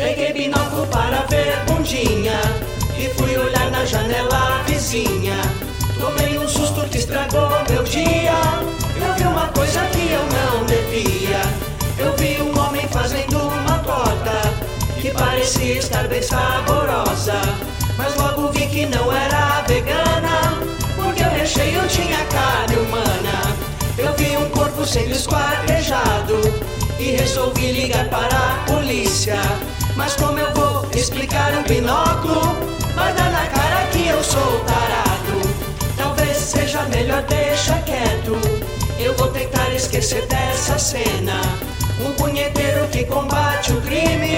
Peguei binóculo para ver bundinha e fui olhar na janela vizinha. Tomei um susto que estragou meu dia. Eu vi uma coisa que eu não devia. Eu vi um homem fazendo uma torta que parecia estar bem saborosa. Mas logo vi que não era vegana, porque o recheio tinha carne humana. Eu vi um corpo sendo esquartejado e resolvi ligar para a polícia. Mas como eu vou explicar um binóculo? Vai dar na cara que eu sou tarado. Talvez seja melhor deixar quieto. Eu vou tentar esquecer dessa cena. Um punheteiro que combate o crime